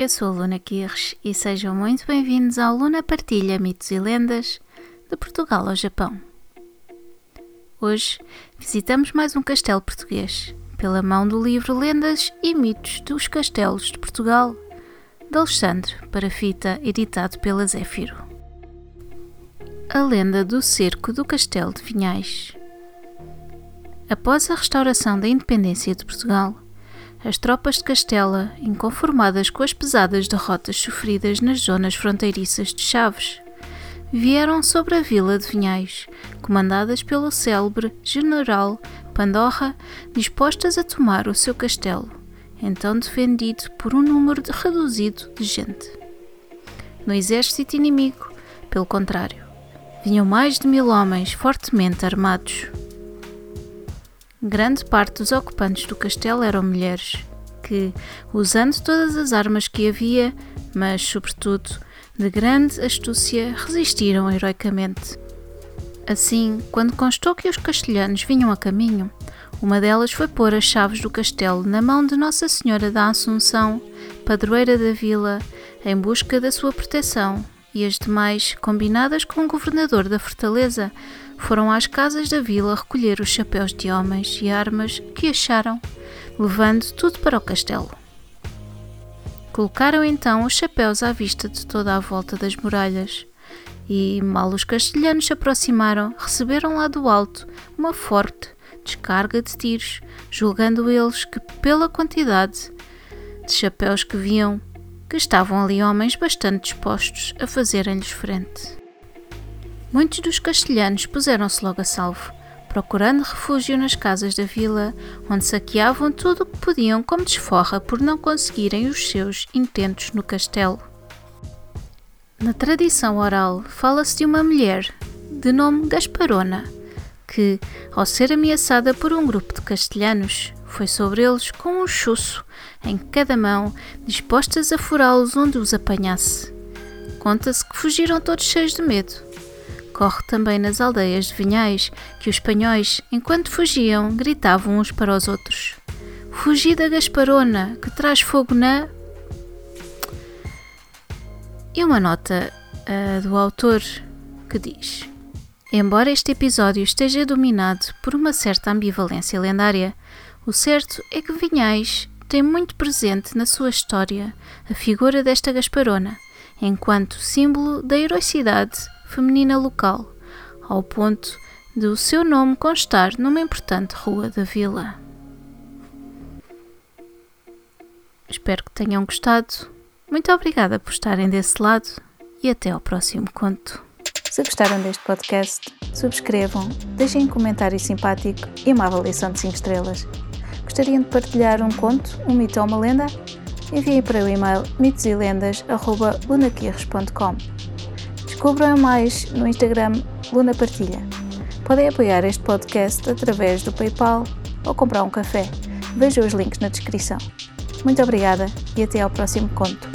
Eu sou a Luna Kirsch e sejam muito bem-vindos ao Luna Partilha Mitos e Lendas de Portugal ao Japão. Hoje visitamos mais um castelo português, pela mão do livro Lendas e Mitos dos Castelos de Portugal, de Alexandre para fita, editado pela Zéfiro. A lenda do cerco do Castelo de Vinhais. Após a restauração da independência de Portugal, as tropas de Castela, inconformadas com as pesadas derrotas sofridas nas zonas fronteiriças de Chaves, vieram sobre a vila de Vinhais, comandadas pelo célebre general Pandorra, dispostas a tomar o seu castelo, então defendido por um número reduzido de gente. No exército inimigo, pelo contrário, vinham mais de mil homens fortemente armados. Grande parte dos ocupantes do castelo eram mulheres, que, usando todas as armas que havia, mas, sobretudo, de grande astúcia, resistiram heroicamente. Assim, quando constou que os castelhanos vinham a caminho, uma delas foi pôr as chaves do castelo na mão de Nossa Senhora da Assunção, padroeira da vila, em busca da sua proteção, e as demais, combinadas com o governador da fortaleza, foram às casas da vila recolher os chapéus de homens e armas que acharam, levando tudo para o castelo. Colocaram então os chapéus à vista de toda a volta das muralhas, e, mal os castelhanos se aproximaram, receberam lá do alto uma forte descarga de tiros, julgando eles que, pela quantidade de chapéus que viam, que estavam ali homens bastante dispostos a fazerem-lhes frente. Muitos dos castelhanos puseram-se logo a salvo, procurando refúgio nas casas da vila, onde saqueavam tudo o que podiam como desforra por não conseguirem os seus intentos no castelo. Na tradição oral, fala-se de uma mulher, de nome Gasparona, que, ao ser ameaçada por um grupo de castelhanos, foi sobre eles com um chuço em cada mão, dispostas a furá-los onde os apanhasse. Conta-se que fugiram todos cheios de medo, Corre também nas aldeias de Vinhais que os espanhóis, enquanto fugiam, gritavam uns para os outros: Fugi da Gasparona, que traz fogo na. E uma nota uh, do autor que diz: Embora este episódio esteja dominado por uma certa ambivalência lendária, o certo é que Vinhais tem muito presente na sua história a figura desta Gasparona, enquanto símbolo da heroicidade feminina local, ao ponto de o seu nome constar numa importante rua da vila. Espero que tenham gostado. Muito obrigada por estarem desse lado e até ao próximo conto. Se gostaram deste podcast, subscrevam, deixem um comentário simpático e uma avaliação de 5 estrelas. Gostariam de partilhar um conto, um mito ou uma lenda? Enviem para o e-mail mitoselendas.lunaquirres.com Descubram mais no Instagram Luna Partilha. Podem apoiar este podcast através do PayPal ou comprar um café. Vejam os links na descrição. Muito obrigada e até ao próximo conto.